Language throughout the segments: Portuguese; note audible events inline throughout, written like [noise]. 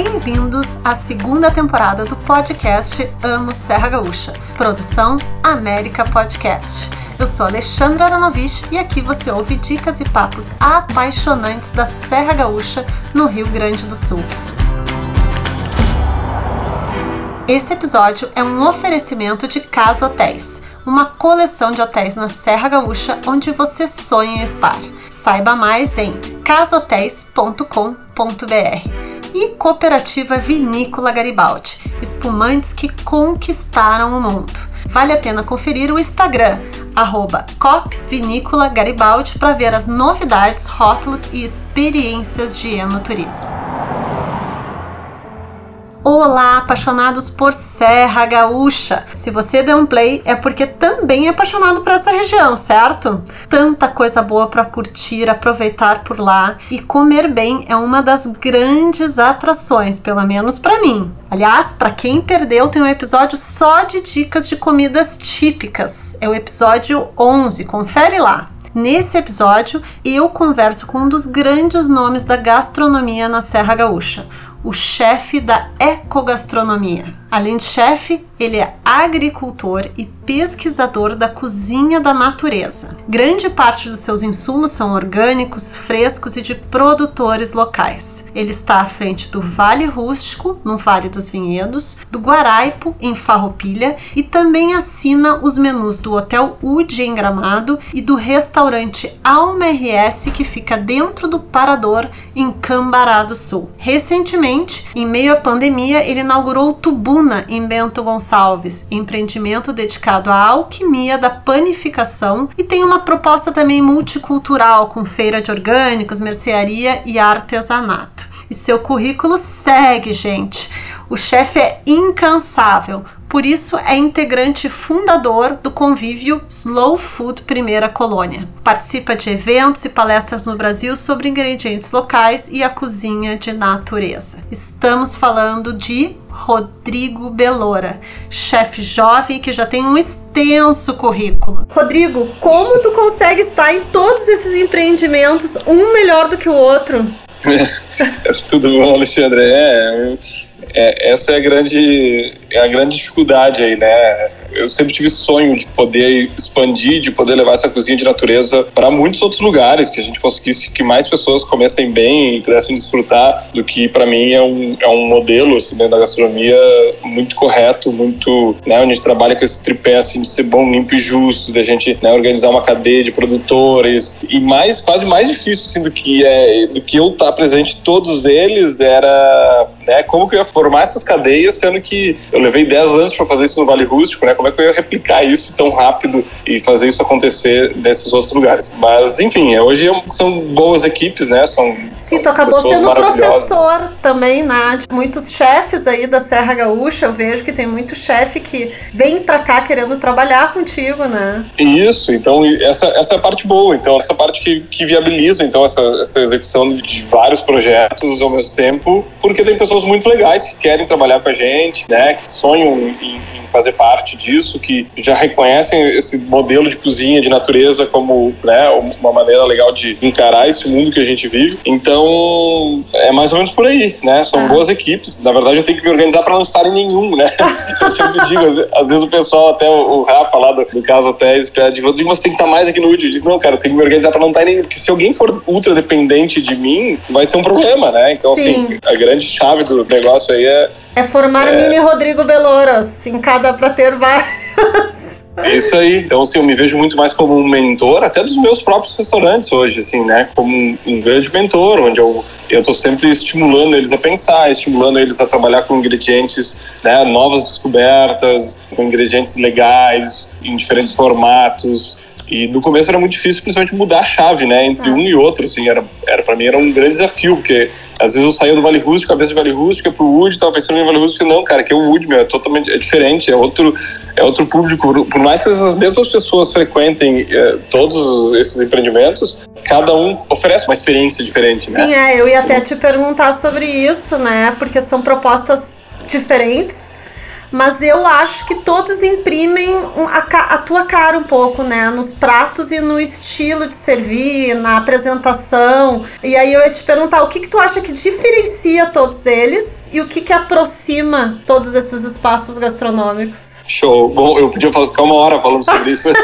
Bem-vindos à segunda temporada do podcast Amo Serra Gaúcha, produção América Podcast. Eu sou Alexandra Aranovich e aqui você ouve dicas e papos apaixonantes da Serra Gaúcha, no Rio Grande do Sul. Esse episódio é um oferecimento de Casa Hotéis, uma coleção de hotéis na Serra Gaúcha onde você sonha estar. Saiba mais em casotéis.com.br e Cooperativa Vinícola Garibaldi, espumantes que conquistaram o mundo. Vale a pena conferir o Instagram, arroba para ver as novidades, rótulos e experiências de enoturismo. Olá, apaixonados por Serra Gaúcha! Se você deu um play, é porque também é apaixonado por essa região, certo? Tanta coisa boa para curtir, aproveitar por lá e comer bem é uma das grandes atrações, pelo menos para mim. Aliás, para quem perdeu, tem um episódio só de dicas de comidas típicas. É o episódio 11, confere lá. Nesse episódio, eu converso com um dos grandes nomes da gastronomia na Serra Gaúcha, o chefe da ecogastronomia. Além de chefe, ele é agricultor e pesquisador da cozinha da natureza. Grande parte dos seus insumos são orgânicos, frescos e de produtores locais. Ele está à frente do Vale Rústico, no Vale dos Vinhedos, do Guaraipo, em Farroupilha, e também assina os menus do Hotel UD em Gramado e do restaurante Alma RS, que fica dentro do Parador, em Cambará do Sul. Recentemente, em meio à pandemia, ele inaugurou o Tubuna, em Bento Gonçalves, empreendimento dedicado à alquimia da panificação e tem uma proposta também multicultural, com feira de orgânicos, mercearia e artesanato. E seu currículo segue, gente. O chefe é incansável, por isso é integrante fundador do convívio Slow Food Primeira Colônia. Participa de eventos e palestras no Brasil sobre ingredientes locais e a cozinha de natureza. Estamos falando de Rodrigo Belora, chefe jovem que já tem um extenso currículo. Rodrigo, como tu consegue estar em todos esses empreendimentos, um melhor do que o outro? [laughs] Tudo bom, Alexandre? É, é, essa é a grande, é a grande dificuldade aí, né? Eu sempre tive sonho de poder expandir, de poder levar essa cozinha de natureza para muitos outros lugares, que a gente conseguisse que mais pessoas comessem bem e pudessem desfrutar do que para mim é um, é um modelo assim, dentro da gastronomia muito correto, muito, né, onde a gente trabalha com esse tripé assim, de ser bom, limpo e justo, da gente né, organizar uma cadeia de produtores. E mais, quase mais difícil assim, do que é, do que eu estar tá presente todos eles era né, como que eu ia formar essas cadeias, sendo que eu levei 10 anos para fazer isso no Vale Rústico, né, como é que eu ia replicar isso tão rápido e fazer isso acontecer nesses outros lugares. Mas, enfim, é, hoje são boas equipes, né? São, Sim, tu acabou sendo professor também, né? Muitos chefes aí da Serra Gaúcha, eu vejo que tem muito chefe que vem pra cá querendo trabalhar contigo, né? Isso, então essa, essa é a parte boa, então essa parte que, que viabiliza então essa, essa execução de vários projetos ao mesmo tempo, porque tem pessoas muito legais que querem trabalhar com a gente, né? Que sonham em, em fazer parte disso, que já reconhecem esse modelo de cozinha de natureza como né, uma maneira legal de encarar esse mundo que a gente vive. Então, é mais ou menos por aí, né? São ah. boas equipes. Na verdade, eu tenho que me organizar para não estar em nenhum, né? [laughs] Eu sempre digo, às vezes o pessoal, até o Rafa lá do, do caso pede, eu digo, você tem que estar mais aqui no UD. Diz, não, cara, eu tenho que me organizar para não estar em nenhum, porque se alguém for ultra dependente de mim, vai ser um problema, né? Então, Sim. assim, a grande chave do negócio aí é é formar é... mini Rodrigo Beloras, em cada para ter vários. É isso aí. Então, assim, eu me vejo muito mais como um mentor, até dos meus próprios restaurantes hoje, assim, né? Como um, um grande mentor, onde eu eu estou sempre estimulando eles a pensar, estimulando eles a trabalhar com ingredientes, né, novas descobertas, com ingredientes legais, em diferentes formatos, e no começo era muito difícil, principalmente mudar a chave, né, entre é. um e outro, assim, era, era para mim era um grande desafio, porque às vezes eu saía do Vale Rústico, cabeça de Vale Rústico, pro Wood, tava pensando em Vale Rústico, não, cara, que é o Wood, meu, é totalmente é diferente, é outro, é outro público, por mais que as mesmas pessoas frequentem é, todos esses empreendimentos, cada um oferece uma experiência diferente, né? Sim, é, eu ia até te perguntar sobre isso, né, porque são propostas diferentes, mas eu acho que todos imprimem a, a, tua cara um pouco, né? Nos pratos e no estilo de servir, na apresentação. E aí eu ia te perguntar, o que, que tu acha que diferencia todos eles e o que, que aproxima todos esses espaços gastronômicos? Show. Bom, eu podia ficar uma hora falando sobre isso. [laughs]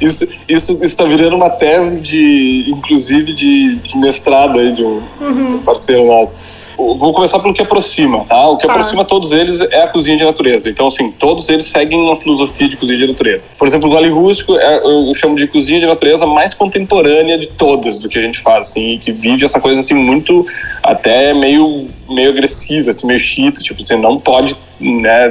isso isso está virando uma tese de, inclusive, de, de mestrado aí de um, uhum. parceiro nosso. Vou começar pelo que aproxima, tá? O que tá. aproxima todos eles é a cozinha de natureza. Então, assim, todos eles seguem uma filosofia de cozinha de natureza. Por exemplo, o Vale Rústico é, eu chamo de cozinha de natureza mais contemporânea de todas do que a gente faz, assim, que vive essa coisa, assim, muito até meio, meio agressiva, assim, meio chita, tipo, você não pode, né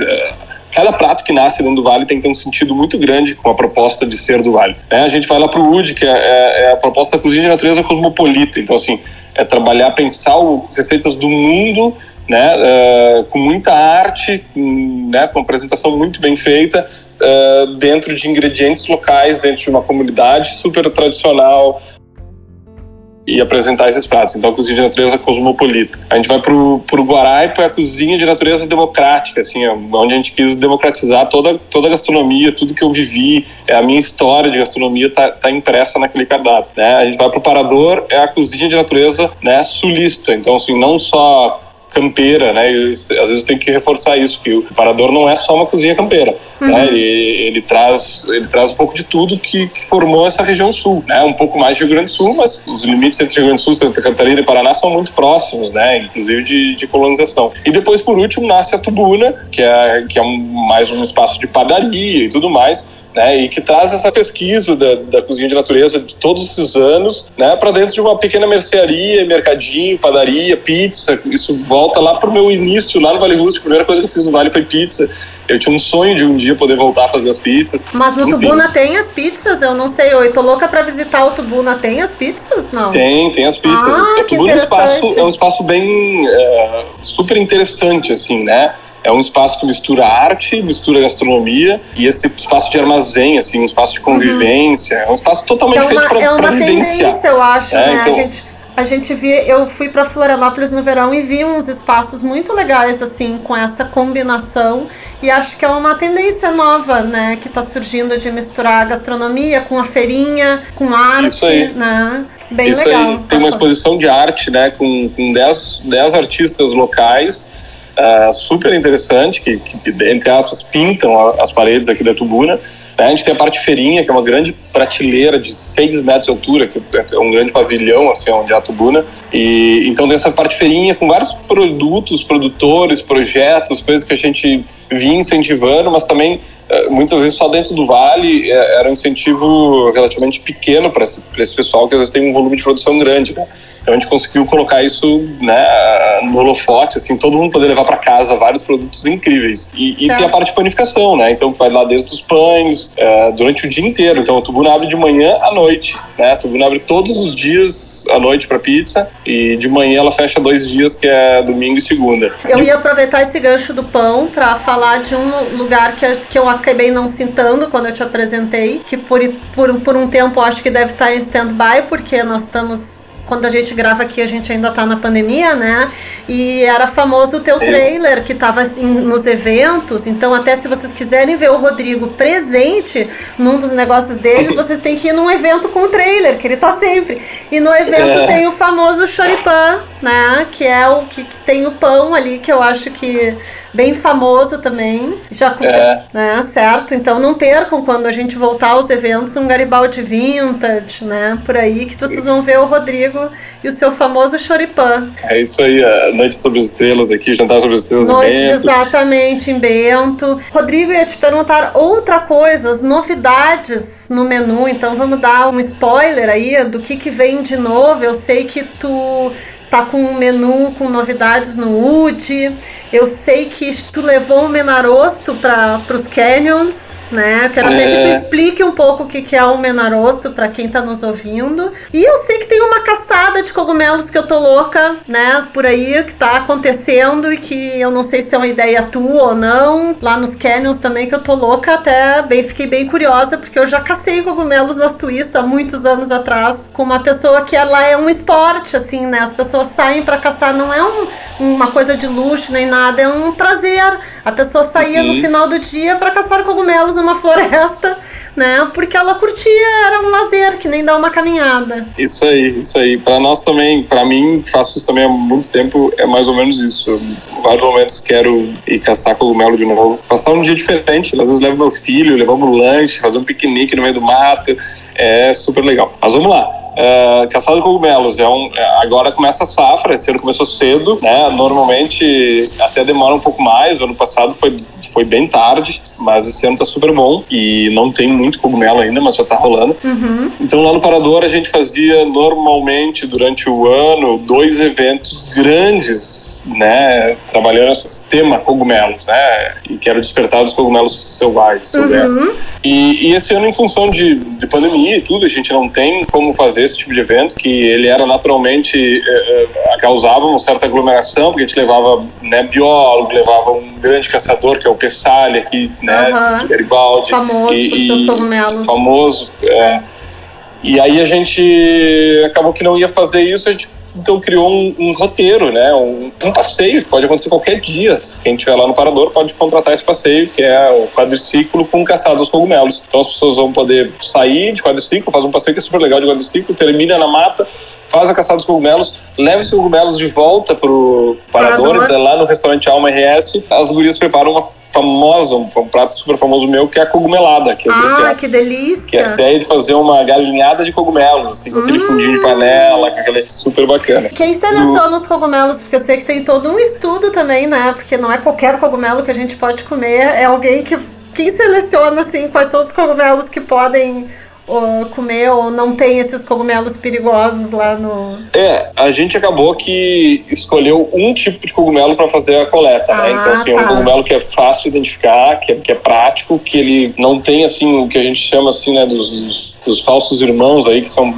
cada prato que nasce dentro do Vale tem que ter um sentido muito grande com a proposta de ser do Vale. É, a gente vai lá para o UD, que é, é, é, a proposta da cozinha de natureza cosmopolita. Então, assim, é trabalhar, pensar o, receitas do mundo, né, uh, com muita arte, com, né, com uma apresentação muito bem feita, uh, dentro de ingredientes locais, dentro de uma comunidade super tradicional, e apresentar esses pratos. Então, a cozinha de natureza cosmopolita. A gente vai para o Guaraipo, é a cozinha de natureza democrática, assim, é onde a gente quis democratizar toda, toda a gastronomia, tudo que eu vivi, é a minha história de gastronomia está tá impressa naquele cardápio. Né? A gente vai para o Parador, é a cozinha de natureza né, sulista. Então, assim, não só campeira, né? E, às vezes tem que reforçar isso, que o Parador não é só uma cozinha campeira, uhum. né? Ele, ele, traz, ele traz um pouco de tudo que, que, formou essa região sul, né? Um pouco mais de Rio Grande do Sul, mas os limites entre Rio Grande do Sul, Santa Catarina e Paraná são muito próximos, né? Inclusive de, de colonização. E depois, por último, nasce a Tubuna, que é, que é um, mais um espaço de padaria e tudo mais, né, e que traz essa pesquisa da, da cozinha de natureza de todos esses anos né, para dentro de uma pequena mercearia, mercadinho, padaria, pizza. Isso volta lá para o meu início, lá no Vale Rústico. A primeira coisa que eu fiz no Vale foi pizza. Eu tinha um sonho de um dia poder voltar a fazer as pizzas. Mas no Enfim. Tubuna tem as pizzas? Eu não sei. Eu tô louca para visitar o Tubuna. Tem as pizzas? Não. Tem, tem as pizzas. Ah, o Tubuna é um espaço, é um espaço bem é, super interessante, assim, né? É um espaço que mistura arte, mistura gastronomia e esse espaço de armazém, assim, um espaço de convivência, uhum. é um espaço totalmente é uma, feito para É uma tendência, eu acho, é, né? Então, a gente a gente via, eu fui para Florianópolis no verão e vi uns espaços muito legais assim com essa combinação e acho que é uma tendência nova, né, que está surgindo de misturar a gastronomia com a feirinha, com arte, Isso aí. né? Bem Isso legal. Aí. Tem uma exposição de arte, né, com 10 com dez, dez artistas locais uh, super interessante, que, que, entre aspas, pintam as paredes aqui da Tubuna. A gente tem a parte feirinha, que é uma grande prateleira de 6 metros de altura, que é um grande pavilhão, assim, onde é a Tubuna. E, então tem essa parte feirinha com vários produtos, produtores, projetos, coisas que a gente vinha incentivando, mas também eh, muitas vezes só dentro do vale era um incentivo relativamente pequeno para esse, esse pessoal que às vezes tem um volume de produção grande, né? Então a gente conseguiu colocar isso né, no holofote, assim, todo mundo poder levar para casa vários produtos incríveis. E, e, tem a parte de panificação, né? Então vai lá desde os pães, é, durante o dia inteiro. Então o Tubuna abre de manhã à noite, né? A Tubuna abre todos os dias à noite para pizza e de manhã ela fecha dois dias, que é domingo e segunda. Eu ia aproveitar esse gancho do pão para falar de um lugar que, que eu acabei não citando quando eu te apresentei, que por, por, por um tempo acho que deve estar em stand-by, porque nós estamos quando a gente grava aqui, a gente ainda tá na pandemia, né? E era famoso o teu Isso. trailer que tava assim, nos eventos. Então, até se vocês quiserem ver o Rodrigo presente num dos negócios deles, [laughs] vocês têm que ir num evento com o trailer, que ele tá sempre. E no evento é. tem o famoso choripan, né? Que é o que, que tem o pão ali, que eu acho que bem famoso também. Já é. né, certo? Então não percam quando a gente voltar aos eventos um Garibaldi Vintage, né? Por aí que vocês vão ver o Rodrigo e o seu famoso choripan. É isso aí, a Noite sobre as Estrelas aqui, Jantar sobre as Estrelas Noite, em Bento. Exatamente, em Bento. Rodrigo, ia te perguntar outra coisa, as novidades no menu, então vamos dar um spoiler aí do que, que vem de novo. Eu sei que tu tá com um menu com novidades no Wood. Eu sei que tu levou um menarosto para os canyons né? Quero até que tu é. explique um pouco o que é o menarosto para quem tá nos ouvindo. E eu sei que tem uma caçada de cogumelos que eu tô louca, né? Por aí, que tá acontecendo e que eu não sei se é uma ideia tua ou não. Lá nos canyons também, que eu tô louca, até bem, fiquei bem curiosa, porque eu já cacei cogumelos na Suíça há muitos anos atrás, com uma pessoa que ela é um esporte, assim, né? As pessoas pessoas saem para caçar, não é um, uma coisa de luxo nem nada, é um prazer. A pessoa saía uhum. no final do dia para caçar cogumelos numa [laughs] floresta né? Porque ela curtia, era um lazer, que nem dar uma caminhada. Isso aí, isso aí. Para nós também, para mim, faço isso também há muito tempo, é mais ou menos isso. Eu, vários momentos quero ir caçar cogumelo de novo. Passar um dia diferente, às vezes levo meu filho, levamos lanche, fazer um piquenique no meio do mato, é super legal. Mas vamos lá. É, caçada de cogumelos é um, é, agora começa a safra, esse ano começou cedo, né? Normalmente até demora um pouco mais. O ano passado foi, foi bem tarde, mas esse ano tá super bom e não tem muito cogumelo ainda, mas já tá rolando. Uhum. Então lá no Parador a gente fazia normalmente durante o ano dois eventos grandes né, trabalhando esse sistema cogumelos, né, e quero despertar os cogumelos selvagens, uhum. E, e, esse ano, em função de, de, pandemia e tudo, a gente não tem como fazer esse tipo de evento, que ele era naturalmente, eh, eh, causava uma certa aglomeração, porque a gente levava né, biólogo, levava um grande caçador, que é o Pessalha, aqui, né, uhum. de Garibaldi. Famoso e, por seus cogumelos. Famoso, é. E aí a gente acabou que não ia fazer isso, a gente então criou um, um roteiro, né? Um, um, passeio que pode acontecer qualquer dia. Quem estiver lá no Parador pode contratar esse passeio, que é o quadriciclo com caçada dos cogumelos. Então as pessoas vão poder sair de quadriciclo, fazer um passeio que é super legal de quadriciclo, termina na mata, faz a caçada dos cogumelos, leva os cogumelos de volta pro Parador, Parador. Lá no restaurante Alma RS, as gurias preparam uma famosa, um, um prato super famoso meu, que é a cogumelada. Que ah, que, que delícia! Que é a ideia de fazer uma galinhada de cogumelos, assim, com hum. aquele fundinho de panela, com aquele super bacana. Quem seleciona os cogumelos? Porque eu sei que tem todo um estudo também, né? Porque não é qualquer cogumelo que a gente pode comer, é alguém que... Quem seleciona, assim, quais são os cogumelos que podem ou comer ou não tem esses cogumelos perigosos lá no. É, a gente acabou que escolheu um tipo de cogumelo para fazer a coleta, né? ah, né? Então, assim, tá. é um tá. cogumelo que é fácil de identificar, que é, que é prático, que ele não tem, assim, o que a gente chama, assim, né, dos, dos falsos irmãos aí, que são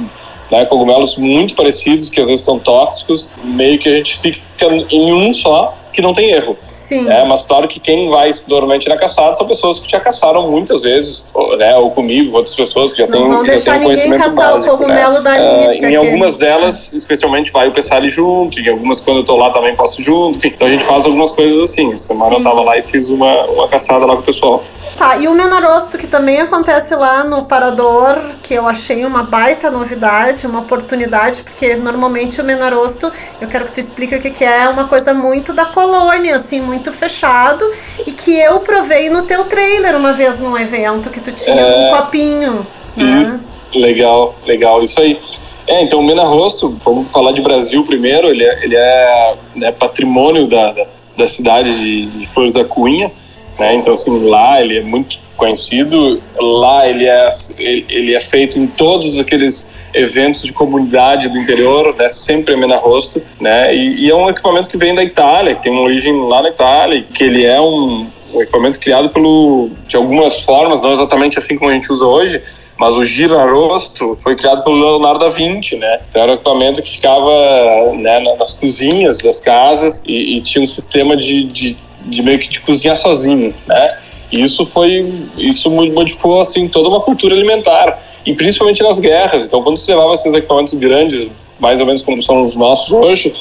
né, cogumelos muito parecidos, que às vezes são tóxicos, meio que a gente fica em um só que não tem erro. Sim. É, mas claro que quem vai normalmente na caçada são pessoas que já caçaram muitas vezes, né, ou comigo, outras pessoas que já têm, não já têm um conhecimento básico. O cogumelo né? da uh, em algumas delas, especialmente, vai o Pessali junto, em algumas quando eu tô lá também posso junto, enfim, então a gente faz algumas coisas assim. Semana Sim. eu tava lá e fiz uma, uma caçada lá com o pessoal. Tá, e o Menarosto, que também acontece lá no Parador, que eu achei uma baita novidade, uma oportunidade, porque normalmente o Menarosto, eu quero que tu explique o que, que é, uma coisa muito da colônia colônia, assim, muito fechado. E que eu provei no teu trailer uma vez num evento que tu tinha é... um copinho. Né? Isso, legal, legal, isso aí. É, então o Mena Rosto, vamos falar de Brasil primeiro, ele é, ele é né, patrimônio da, da, da cidade de, de, Flores da Cunha, né? Então, assim, lá ele é muito conhecido, lá ele é, ele, é feito em todos aqueles eventos de comunidade do interior, né, sempre Mena Rosto, né, e, e, é um equipamento que vem da Itália, que tem uma origem lá na Itália, que ele é um, um equipamento criado pelo, de algumas formas, não exatamente assim como a gente usa hoje, mas o girarosto foi criado pelo Leonardo da Vinci, né? Então era um equipamento que ficava né, nas cozinhas das casas e, e tinha um sistema de, de, de, meio que de cozinhar sozinho, né? Isso foi, isso modificou assim toda uma cultura alimentar e principalmente nas guerras. Então, quando se levava esses equipamentos grandes, mais ou menos como são os nossos hoje,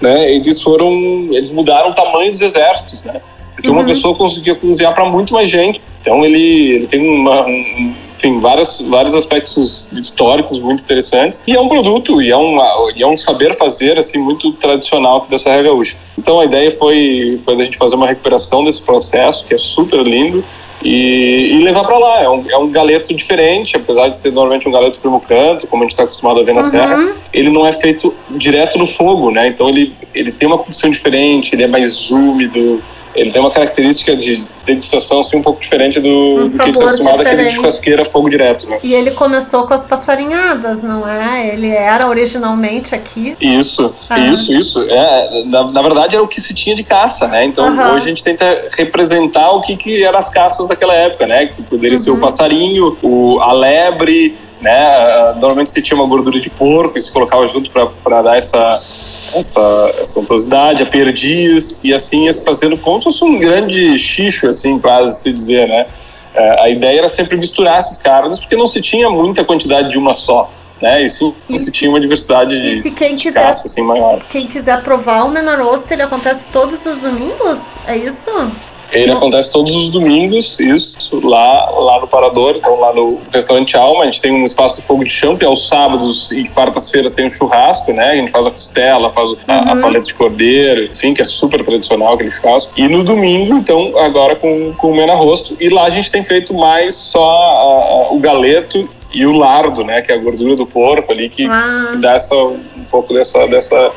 né, eles foram, eles mudaram o tamanho dos exércitos, né? Porque uhum. uma pessoa conseguia cozinhar para muito mais gente. Então, ele, ele tem uma, um, enfim, vários, vários aspectos históricos muito interessantes. E é um produto, e é, uma, e é um saber fazer, assim, muito tradicional da Serra Gaúcha. Então, a ideia foi, foi a gente fazer uma recuperação desse processo, que é super lindo, e, e levar para lá. É um, é um galeto diferente, apesar de ser normalmente um galeto primo canto, como a gente está acostumado a ver na uhum. serra. Ele não é feito direto no fogo, né? Então ele, ele tem uma condição diferente, ele é mais úmido, ele tem uma característica de degustação assim, um pouco diferente do, um do que a gente está acostumado aquele de churrasqueira fogo direto. Né? E ele começou com as passarinhadas, não é? Ele era originalmente aqui. Isso, ah. isso, isso. É, na, na verdade era o que se tinha de caça, né? Então uhum. hoje a gente tenta representar o que, que eram as caças daquela época, né? Que poderia uhum. ser o passarinho, o, a lebre, né? Normalmente se tinha uma gordura de porco e se colocava junto para dar essa essa, essa untuosidade, a perdiz, e assim fazendo como se fosse um grande xixo, assim, quase se dizer, né? É, a ideia era sempre misturar esses carnes, porque não se tinha muita quantidade de uma só. Né? E e se, tinha uma diversidade de, se quem quiser, caça, assim, maior. Quem quiser provar o Menarosto, ele acontece todos os domingos? É isso? Ele Não. acontece todos os domingos, isso, lá, lá no Parador, então lá no restaurante Alma, a gente tem um espaço de fogo de chão, que aos sábados e quartas-feiras tem um churrasco, né? A gente faz a costela, faz a, uhum. a paleta de cordeiro, enfim, que é super tradicional aquele churrasco. E no domingo, então, agora com, com o Mena Rosto. E lá a gente tem feito mais só a, a, o galeto e o lardo, né, que é a gordura do porco ali, que, ah. que dá essa, pouco dessa, dessa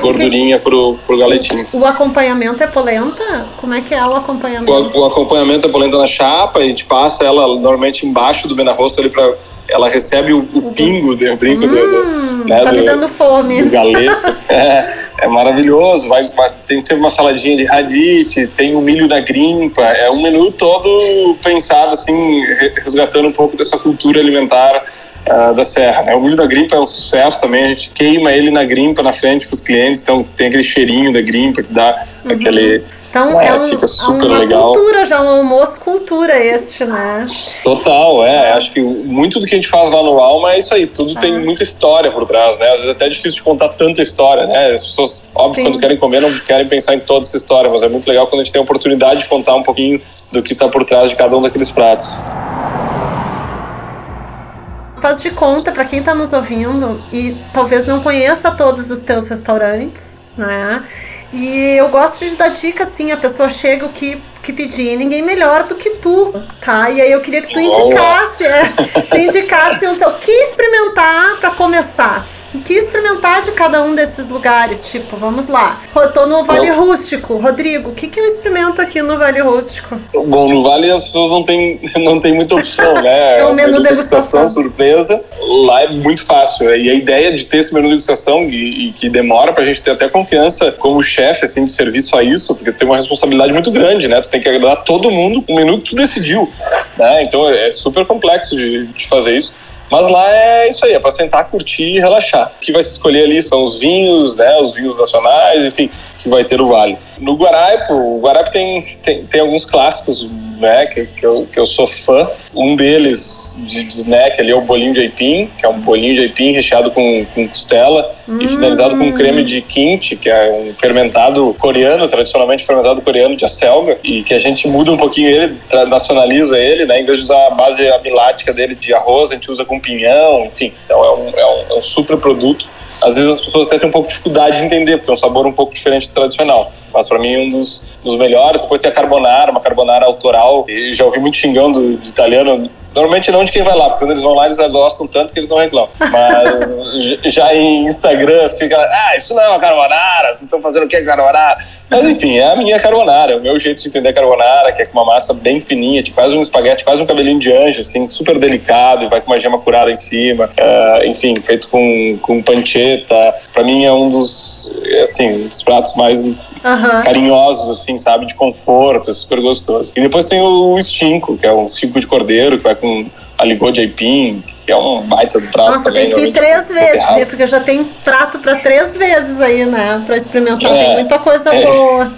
gordurinha fiquei... pro, pro galetinho. O acompanhamento é polenta? Como é que é o acompanhamento? O, o acompanhamento é polenta na chapa, a gente passa ela normalmente embaixo do benarrosto ali para ela recebe o, o pingo de brinco hum, do, né, tá do, me dando fome. do galeto. [laughs] é, é maravilhoso. Vai, vai, tem sempre uma saladinha de radite, tem o milho da grimpa. É um menu todo pensado assim, resgatando um pouco dessa cultura alimentar uh, da serra. Né? O milho da grimpa é um sucesso também. A gente queima ele na grimpa na frente para os clientes, então tem aquele cheirinho da grimpa que dá uhum. aquele então é, é um, fica super uma legal. cultura, já um almoço cultura este, né? Total, é. Acho que muito do que a gente faz lá no Alma é isso aí. Tudo ah. tem muita história por trás, né? Às vezes é até difícil de contar tanta história, né? As pessoas, óbvio, Sim. quando querem comer, não querem pensar em toda essa história, mas é muito legal quando a gente tem a oportunidade de contar um pouquinho do que está por trás de cada um daqueles pratos faz de conta para quem está nos ouvindo e talvez não conheça todos os teus restaurantes, né? E eu gosto de dar dica assim, a pessoa chega o que, que pedir, ninguém melhor do que tu, tá? E aí eu queria que tu indicasse, é, tu indicasse o que experimentar para começar que experimentar de cada um desses lugares. Tipo, vamos lá. Eu tô no Vale eu... Rústico. Rodrigo, o que, que eu experimento aqui no Vale Rústico? Bom, no Vale as pessoas não têm, [laughs] não tem muita opção, né? [laughs] é o menu degustação. surpresa. Lá é muito fácil. E a ideia de ter esse menu degustação e, e que demora pra gente ter até confiança como chefe, assim, de serviço a isso, porque tem uma responsabilidade muito grande, né? Tu tem que agradar todo mundo o menu que tu decidiu, né? Então é super complexo de, de fazer isso. Mas lá é isso aí, é para sentar, curtir e relaxar. O que vai se escolher ali são os vinhos, né, os vinhos nacionais, enfim, que vai ter o Vale. No Guaraipo, o Guaraipo tem, tem, tem alguns clássicos, né, que, que, eu, que eu sou fã. Um deles de, de snack ali é o bolinho de aipim, que é um bolinho de aipim recheado com, com costela hum. e finalizado com creme de kimchi, que é um fermentado coreano, tradicionalmente fermentado coreano de acelga, e que a gente muda um pouquinho ele, nacionaliza ele, né, em vez de usar a base amilática dele de arroz, a gente usa com pinhão, enfim. Então é um, é um, é um super produto às vezes as pessoas até têm um pouco de dificuldade de entender, porque é um sabor um pouco diferente do tradicional. Mas para mim, um dos, dos melhores. Depois tem a carbonara, uma carbonara autoral. E já ouvi muito xingando de italiano. Normalmente não de quem vai lá, porque quando eles vão lá eles gostam tanto que eles não reclamam. Mas [laughs] já em Instagram, assim, ah, isso não é uma carbonara, vocês estão fazendo o que é carbonara? Mas enfim, é a minha carbonara, é o meu jeito de entender carbonara, que é com uma massa bem fininha, tipo, quase um espaguete, quase um cabelinho de anjo, assim, super delicado, e vai com uma gema curada em cima, uh, enfim, feito com, com panceta. Pra mim é um dos, assim, dos pratos mais uhum. carinhosos, assim, sabe, de conforto, é super gostoso. E depois tem o estinco, que é um cinco de cordeiro, que vai com aligô de aipim, que é um baita do prato Nossa, também. tem que ir três vezes, né? Porque já tem prato para três vezes aí, né? Para experimentar, é, tem muita coisa é, boa.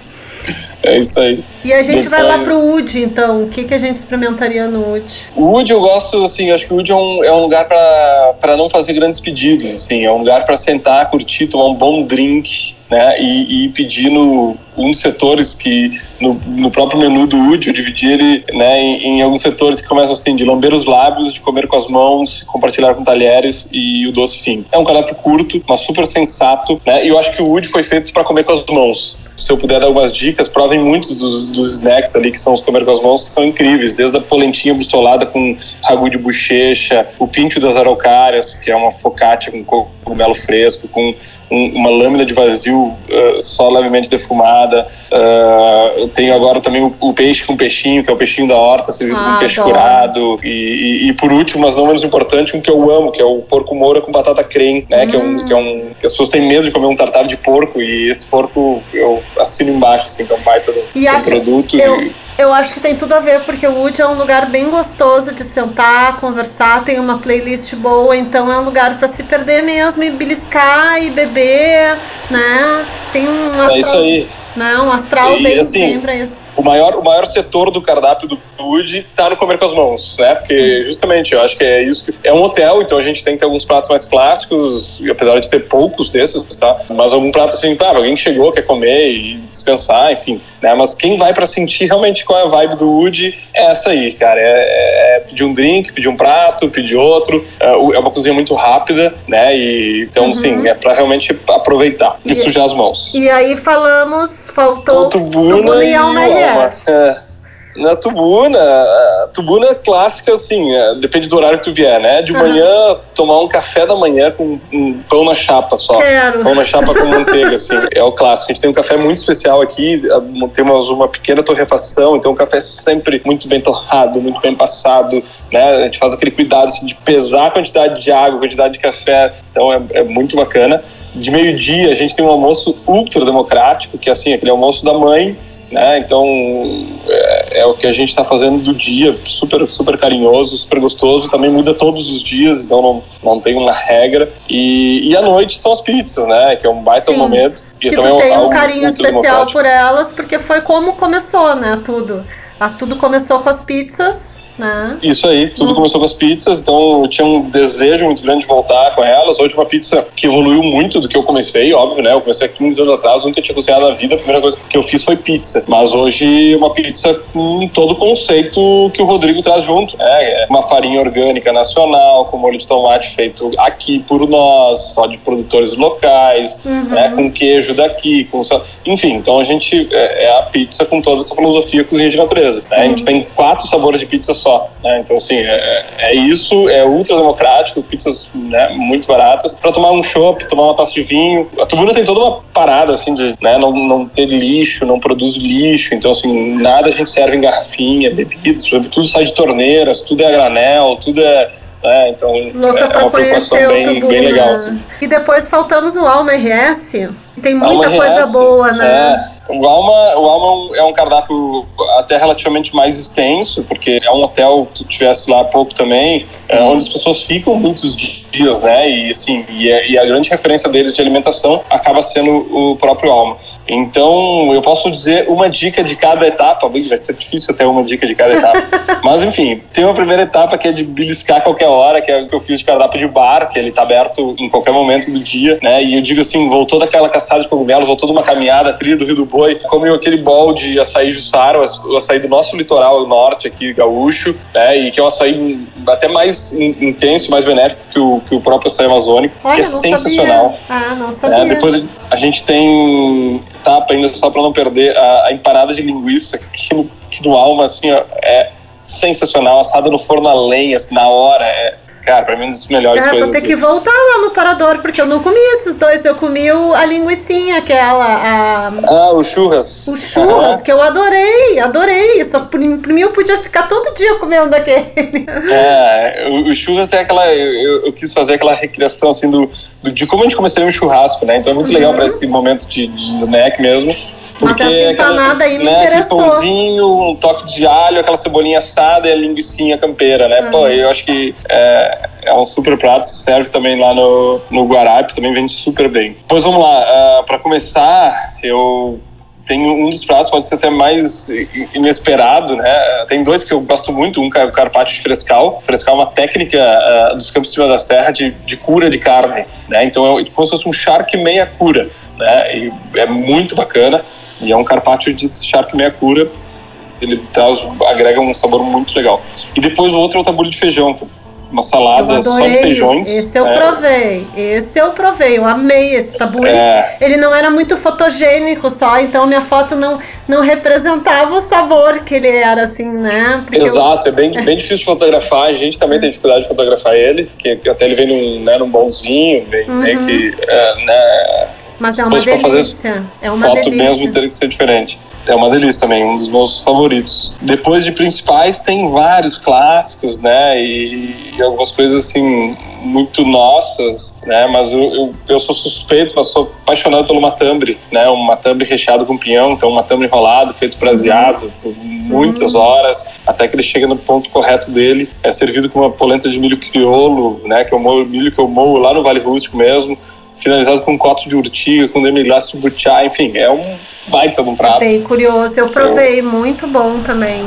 É isso aí. E a gente vai lá pro UD, então. O que, que a gente experimentaria no UD? O UD eu gosto, assim, acho que o UD é um, é um lugar para não fazer grandes pedidos, assim. É um lugar para sentar, curtir, tomar um bom drink, né? E, e pedir no um dos setores que no, no próprio menu do UD eu dividi ele né, em, em, alguns setores que começam assim de lamber os lábios, de comer com as mãos, compartilhar com talheres e o doce fim. É um cardápio curto, mas super sensato, né? E eu acho que o UD foi feito para comer com as mãos. Se eu puder dar algumas dicas, provem muitos dos, dos snacks ali que são os comer com as mãos que são incríveis, desde a polentinha brustolada com ragu de bochecha, o pincho das araucárias, que é uma focaccia com cogumelo fresco, com um, uma lâmina de vazio uh, só levemente defumada. Uh, eu tenho agora também o, o, peixe com peixinho, que é o peixinho da horta, servido ah, com peixe curado. E, e, e, por último, mas não menos importante, um que eu amo, que é o porco moura com batata creme, né? Hum. Que, é um, que é um que as pessoas têm medo de comer um tartar de porco e esse porco eu assino embaixo, assim, que é um baita do, e do produto. Eu... E, eu acho que tem tudo a ver, porque o Wood é um lugar bem gostoso de sentar, conversar, tem uma playlist boa, então é um lugar para se perder mesmo e beliscar e beber, né? Tem umas É isso aí. Não, astral e, bem, assim, bem pra isso. O maior, o maior setor do cardápio do Wood tá no comer com as mãos, né? Porque justamente eu acho que é isso. Que, é um hotel, então a gente tem que ter alguns pratos mais clássicos, apesar de ter poucos desses, tá? Mas algum prato assim, claro, alguém que chegou, quer comer e descansar, enfim, né? Mas quem vai para sentir realmente qual é a vibe do Wood é essa aí, cara. É, é pedir um drink, pedir um prato, pedir outro. É, é uma cozinha muito rápida, né? E então, uhum. sim, é para realmente aproveitar e sujar as mãos. E aí falamos, faltou Tubuna, tubuna e alma É. Na tubuna, a tubuna clássica, assim, é, depende do horário que tu vier, né? De uhum. manhã, tomar um café da manhã com um pão na chapa só. Quero. Pão na chapa com manteiga, assim, é o clássico. A gente tem um café muito especial aqui, temos uma pequena torrefação, então o café é sempre muito bem torrado, muito bem passado, né? A gente faz aquele cuidado, assim, de pesar a quantidade de água, a quantidade de café, então é, é muito bacana. De meio-dia, a gente tem um almoço ultra democrático, que é assim, aquele almoço da mãe, né? Então é, é, o que a gente está fazendo do dia, super super carinhoso, super gostoso. Também muda todos os dias, então não, não tem uma regra. E, e à noite são as pizzas, né? Que é um baita Sim, momento. E que também tu tem um carinho especial por elas, porque foi como começou, né? Tudo. A tudo começou com as pizzas né? Isso aí, tudo uhum. começou com as pizzas, então eu tinha um desejo muito grande de voltar com elas. Hoje uma pizza que evoluiu muito do que eu comecei, óbvio, né? Eu comecei há 15 anos atrás, nunca tinha cozinhado na vida, a primeira coisa que eu fiz foi pizza. Mas hoje uma pizza com todo o conceito que o Rodrigo traz junto, né? É uma farinha orgânica nacional, com molho de tomate feito aqui por nós, só de produtores locais, uhum. né? Com queijo daqui, com enfim, então a gente é, é, a pizza com toda essa filosofia cozinha de natureza. Né? A gente tem quatro sabores de pizza só. Né? Então, assim, é, é, isso, é ultra democrático, pizzas né, muito baratas, para tomar um chopp, tomar uma taça de vinho. A Tubuna tem toda uma parada, assim, de né, não, não ter lixo, não produz lixo, então, assim, nada a gente serve em garrafinha, bebidas, tudo sai de torneiras, tudo é a granel, tudo é é, então Louca é uma preocupação bem, bem legal. Assim. E depois faltamos o Alma RS. Tem muita Alma coisa RS, boa, né? É. O Alma, o Alma é um cardápio até relativamente mais extenso, porque é um hotel que tu tivesse lá há pouco também, é, onde as pessoas ficam muitos dias, né? E assim, e, é, e a grande referência deles de alimentação acaba sendo o próprio Alma. Então, eu posso dizer uma dica de cada etapa. Vai ser difícil até uma dica de cada etapa. [laughs] Mas, enfim, tem uma primeira etapa que é de beliscar qualquer hora, que é o que eu fiz de cardápio de bar, que ele tá aberto em qualquer momento do dia, né? E eu digo assim, voltou daquela caçada de cogumelos, voltou de uma caminhada, trilha do Rio do Boi, comeu aquele bol de açaí Jussara, o açaí do nosso litoral norte aqui, gaúcho, né? E que é um açaí até mais intenso, mais benéfico que o, que o próprio açaí amazônico, Olha, que é sensacional. Sabia. Ah, não sabia. É, depois a gente tem etapa ainda só para não perder a, a, empanada de linguiça que no, que no Alma assim ó, é sensacional assada no forno a lenha assim, na hora é Cara, pra mim, uma das melhores Cara, coisas. Vou ter que voltar lá no Parador, porque eu não comi esses dois. Eu comi o, a linguiçinha, aquela. A... Ah, o churras. O churras, que eu adorei, adorei. Só por, mim eu podia ficar todo dia comendo daquele. [laughs] É, o, o churras é aquela. Eu, eu, quis fazer aquela recriação, assim, do, do, de como a gente começou um churrasco, né? Então é muito uhum. legal pra esse momento de, de snack mesmo. Porque Mas empanada aí me né, interessou. Um pãozinho, um toque de alho, aquela cebolinha assada e a linguiça campeira, né? Hum. Pô, eu acho que é, é, um super prato, serve também lá no, no Guarape, também vende super bem. Pois vamos lá, uh, ah, para começar, eu tenho um dos pratos pode ser até mais inesperado, né? Tem dois que eu gosto muito, um é o carpaccio de frescal. Frescal é uma técnica uh, dos campos de cima da serra de, de cura de carne, né? Então é como se fosse um charque meia cura, né? E é muito bacana. E é um carpaccio de shark meia cura. Ele traz, agrega um sabor muito legal. E depois o outro é o tabule de feijão, uma salada só de feijões. Esse eu é. provei. Esse eu provei. Eu amei esse tabule. É. Ele não era muito fotogênico só, então minha foto não, não representava o sabor que ele era, assim, né? Porque Exato, eu... é bem, bem difícil de fotografar. A gente também tem dificuldade de fotografar ele, porque até ele vem num, né, num bolzinho, bem, uhum. meio que. É, né, mas é uma delícia. é uma foto delícia. mesmo teria que ser diferente. É uma delícia também, um dos meus favoritos. Depois de principais tem vários clássicos, né? E, e algumas coisas assim muito nossas, né? Mas eu, eu, eu, sou suspeito, mas sou apaixonado pelo matambre, né? Um matambre recheado com pinhão, então um matambre enrolado, feito prazeado, por muitas uhum. horas, até que ele chega no ponto correto dele. É servido com uma polenta de milho crioulo, né? Que é o milho que eu moo lá no Vale Rústico mesmo finalizado com coto de urtiga, com demi-glace de butiá, enfim, é um baita de um prato. Bem curioso, eu provei, muito bom também.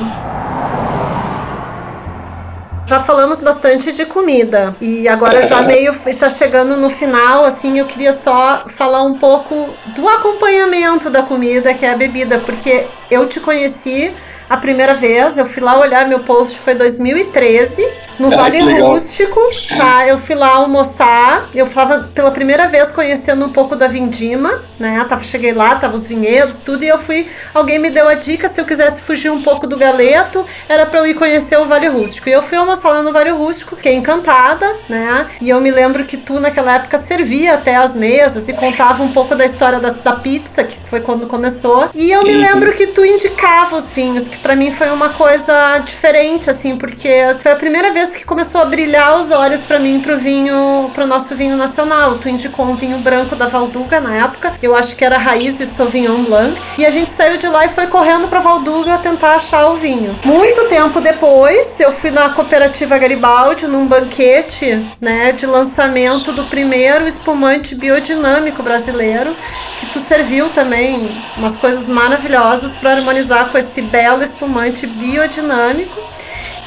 Já falamos bastante de comida e agora já meio já chegando no final, assim, eu queria só falar um pouco do acompanhamento da comida, que é a bebida, porque eu te conheci a primeira vez, eu fui lá olhar meu post, foi 2013, no ah, Vale Rústico, tá? Eu fui lá almoçar, eu falava pela primeira vez conhecendo um pouco da Vindima, né? Tava, cheguei lá, tava os vinhedos, tudo, e eu fui, alguém me deu a dica, se eu quisesse fugir um pouco do galeto, era para eu ir conhecer o Vale Rústico. E eu fui almoçar lá no Vale Rústico, fiquei encantada, né? E eu me lembro que tu naquela época servia até as mesas e contava um pouco da história da, da pizza, que foi quando começou. E eu me uhum. lembro que tu indicava os vinhos, que para mim foi uma coisa diferente, assim, porque foi a primeira vez que começou a brilhar os olhos para mim pro vinho, pro nosso vinho nacional. Tu indicou um vinho branco da Valduga na época, eu acho que era Raiz e Sauvignon Blanc, e a gente saiu de lá e foi correndo pra Valduga tentar achar o vinho. Muito tempo depois, eu fui na cooperativa Garibaldi num banquete, né, de lançamento do primeiro espumante biodinâmico brasileiro, que tu serviu também umas coisas maravilhosas para harmonizar com esse belo espumante biodinâmico.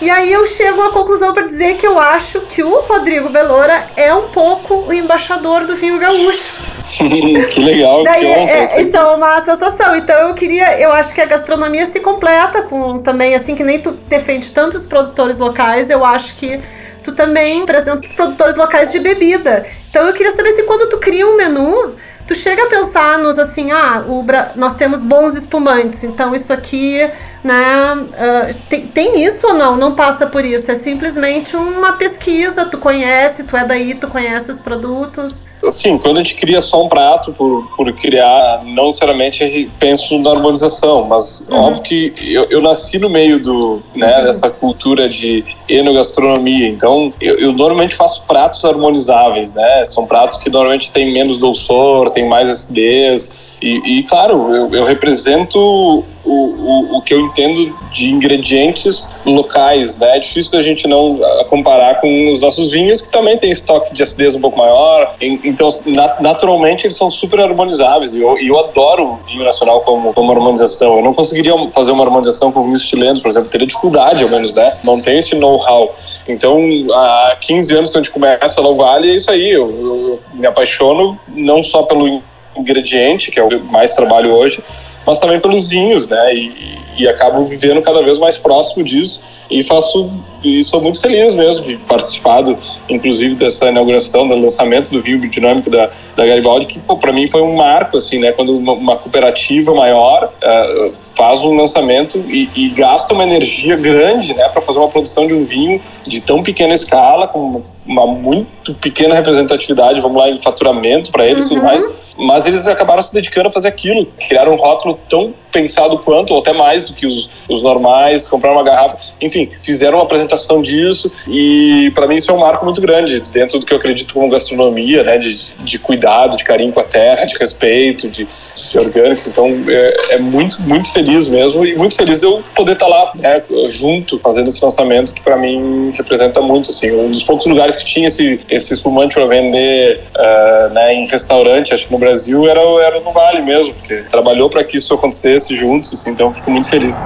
E aí eu chego à conclusão para dizer que eu acho que o Rodrigo Belora é um pouco o embaixador do vinho gaúcho. [laughs] que legal, Daí, que honra, é. Isso é uma sensação. Então eu queria, eu acho que a gastronomia se completa com também, assim, que nem tu defende tantos produtores locais, eu acho que tu também apresenta os produtores locais de bebida. Então eu queria saber se quando tu cria um menu, tu chega a pensar nos assim, ah, o, nós temos bons espumantes, então isso aqui né? Uh, tem, tem isso ou não? Não passa por isso. É simplesmente uma pesquisa. Tu conhece, tu é daí, tu conhece os produtos. Assim, quando a gente cria só um prato por, por criar, não necessariamente a gente pensa na harmonização, mas uhum. óbvio que eu, eu nasci no meio do, né, uhum. dessa cultura de enogastronomia. Então, eu, eu, normalmente faço pratos harmonizáveis, né? São pratos que normalmente têm menos dulçor, tem mais acidez e, e claro, eu, eu represento o, o, o, que eu entendo de ingredientes locais, né? É difícil da gente não comparar com os nossos vinhos, que também tem estoque de acidez um pouco maior. Então, naturalmente, eles são super harmonizáveis. E eu, eu adoro vinho nacional como, como harmonização. Eu não conseguiria fazer uma harmonização com vinhos chilenos, por exemplo. Teria dificuldade, ao menos, né? Não tenho esse know-how. Então, há 15 anos que a gente começa lá no Vale, é isso aí. Eu, eu me apaixono não só pelo ingrediente, que é o que mais trabalho hoje, mas também pelos vinhos, né? E, e acabo vivendo cada vez mais próximo disso e faço e sou muito feliz mesmo de participar, do, inclusive dessa inauguração, do lançamento do vinho biodinâmico da, da Garibaldi, que para mim foi um marco, assim, né? Quando uma, uma cooperativa maior uh, faz um lançamento e, e, gasta uma energia grande, né, para fazer uma produção de um vinho de tão pequena escala, com uma muito pequena representatividade, vamos lá, em faturamento para eles e tudo uhum. mais, mas eles acabaram se dedicando a fazer aquilo, criaram um rótulo tão pensado quanto, ou até mais do que os, os normais, compraram uma garrafa, enfim, fizeram uma apresentação disso e para mim isso é um marco muito grande dentro do que eu acredito como gastronomia, né, de, de cuidado, de carinho com a terra, de respeito, de, de orgânico, então é, é, muito, muito feliz mesmo e muito feliz de eu poder estar tá lá, né, junto, fazendo esse lançamento que para mim representa muito, assim, um dos poucos lugares que tinha esse, esse espumante para vender uh, né, em restaurante, acho que no Brasil era, era no Vale mesmo, porque trabalhou para que isso acontecesse juntos, assim, então fico muito feliz.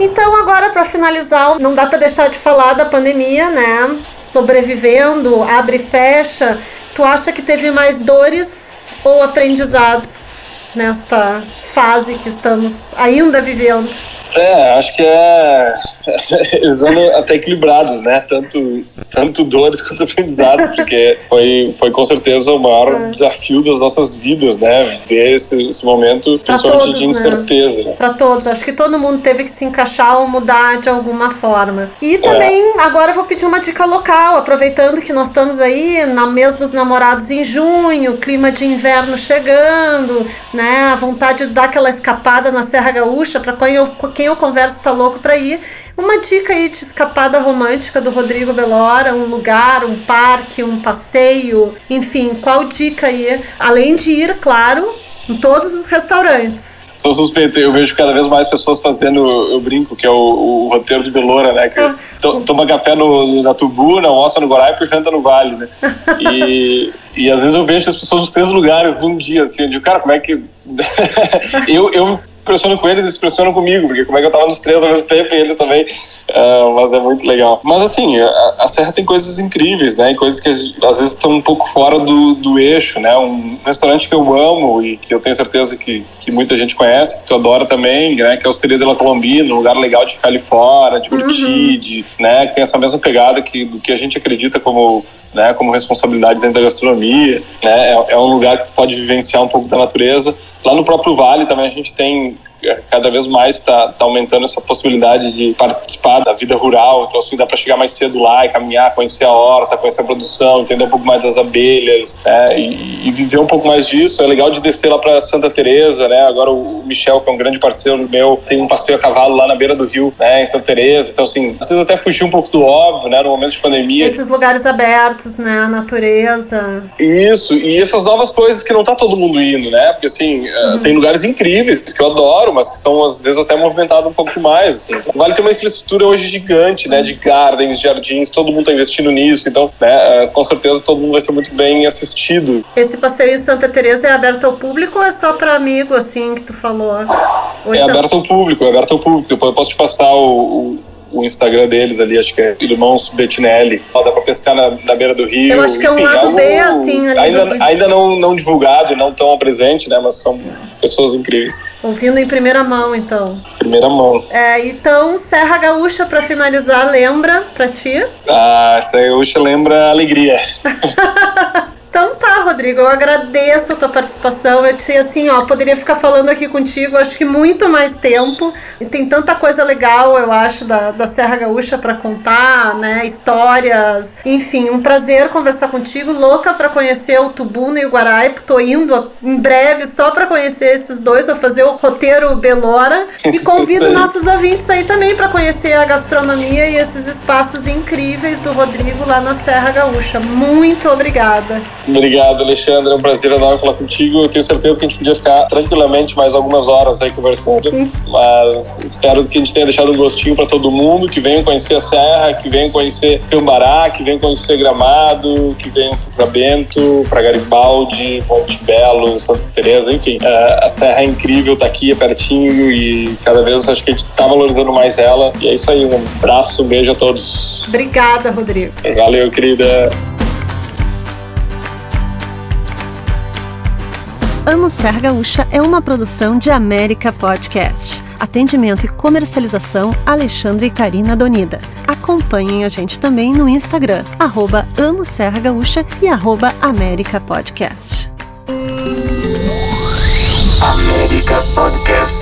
Então, agora para finalizar, não dá para deixar de falar da pandemia, né? Sobrevivendo, abre e fecha. Tu acha que teve mais dores ou aprendizados nesta fase que estamos ainda vivendo? É, acho que é. [laughs] Eles andam até equilibrados, né? Tanto, tanto dores quanto aprendizados, porque foi, foi com certeza o maior é. desafio das nossas vidas, né? Ver esse, esse momento, principalmente todos, de né? incerteza. Né? Para todos, acho que todo mundo teve que se encaixar ou mudar de alguma forma. E também, é. agora eu vou pedir uma dica local, aproveitando que nós estamos aí na mês dos namorados em junho, clima de inverno chegando, né? A vontade de dar aquela escapada na Serra Gaúcha, para quem quem eu converso tá louco para ir. Uma dica aí de escapada romântica do Rodrigo Belora, um lugar, um parque, um passeio, enfim, qual dica aí? Além de ir, claro, em todos os restaurantes. sou suspeito. Eu vejo cada vez mais pessoas fazendo, eu brinco, que é o, o roteiro de Beloura, né? Que ah. toma café no, na Tubuna, almoça no Guaraipa e janta no Vale, né? [laughs] E, e às vezes eu vejo as pessoas nos três lugares num dia, assim, eu digo, cara, como é que. [laughs] eu, eu impressiono com eles e se impressionam comigo, porque como é que eu tava nos três ao mesmo tempo e eles também, uh, mas é muito legal. Mas assim, a, a, Serra tem coisas incríveis, né, e coisas que às vezes estão um pouco fora do, do eixo, né, um restaurante que eu amo e que eu tenho certeza que, que muita gente conhece, que tu adora também, né, que é a Osteria de la Colombina, um lugar legal de ficar ali fora, de curtir, uhum. de, né, que tem essa mesma pegada que, do que a gente acredita como né, como responsabilidade dentro da gastronomia, né, é, é um lugar que tu pode vivenciar um pouco da natureza. Lá no próprio Vale também a gente tem cada vez mais está tá aumentando essa possibilidade de participar da vida rural. Então, assim, dá para chegar mais cedo lá e caminhar, conhecer a horta, conhecer a produção, entender um pouco mais das abelhas é, e, e, viver um pouco mais disso. É legal de descer lá para Santa Teresa, né? Agora o Michel, que é um grande parceiro meu, tem um passeio a cavalo lá na beira do rio, né, em Santa Teresa. Então, assim, às vezes até fugir um pouco do óbvio, né, no momento de pandemia. Esses lugares abertos, né, a natureza. Isso, e essas novas coisas que não tá todo mundo indo, né? Porque, assim, uhum. tem lugares incríveis que eu adoro, mas que são às vezes até movimentados um pouco mais. Assim. O Vale tem uma infraestrutura hoje gigante, né, de gardens, jardins, todo mundo está investindo nisso, então, né, é, com certeza todo mundo vai ser muito bem assistido. Esse passeio em Santa Teresa é aberto ao público ou é só para amigo, assim, que tu falou? Ou é aberto ao público, é aberto ao público. Depois eu posso te passar o, o o Instagram deles ali, acho que é Irmãos Bettinelli. Dá pra pescar na, na beira do rio. Eu acho que é um Enfim, lado algo, bem assim. Ali ainda, ainda não, não divulgado e não tão presente, né? Mas são pessoas incríveis. Ouvindo em primeira mão, então. Primeira mão. É, então, Serra Gaúcha, pra finalizar, lembra pra ti? Ah, Serra Gaúcha lembra alegria. [laughs] Então tá, Rodrigo, eu agradeço a tua participação. Eu tinha assim, ó, poderia ficar falando aqui contigo, acho que muito mais tempo. E tem tanta coisa legal, eu acho, da, da Serra Gaúcha para contar, né? Histórias, enfim, um prazer conversar contigo. Louca para conhecer o Tubuna e o Guaraipo. Tô indo em breve só para conhecer esses dois, vou fazer o roteiro Belora. E [laughs] convido nossos ouvintes aí também para conhecer a gastronomia e esses espaços incríveis do Rodrigo lá na Serra Gaúcha. Muito obrigada. Obrigado, Alexandre. É um prazer enorme falar contigo. Eu tenho certeza que a gente podia ficar tranquilamente mais algumas horas aí conversando. Mas espero que a gente tenha deixado um gostinho para todo mundo, que venham conhecer a Serra, que venham conhecer Cambará, que venham conhecer Gramado, que venham para Bento, para Garibaldi, Monte Belo, Santa Teresa, enfim. É, a Serra é incrível, tá aqui, é pertinho e cada vez acho que a gente tá valorizando mais ela. E é isso aí. Um abraço, um beijo a todos. Obrigada, Rodrigo. Valeu, querida. Amo Ser Gaúcha é uma produção de América Podcast. Atendimento e comercialização Alexandre e Karina Donida. Acompanhem a gente também no Instagram, arroba Amo Serra Gaúcha e arroba América Podcast. América Podcast.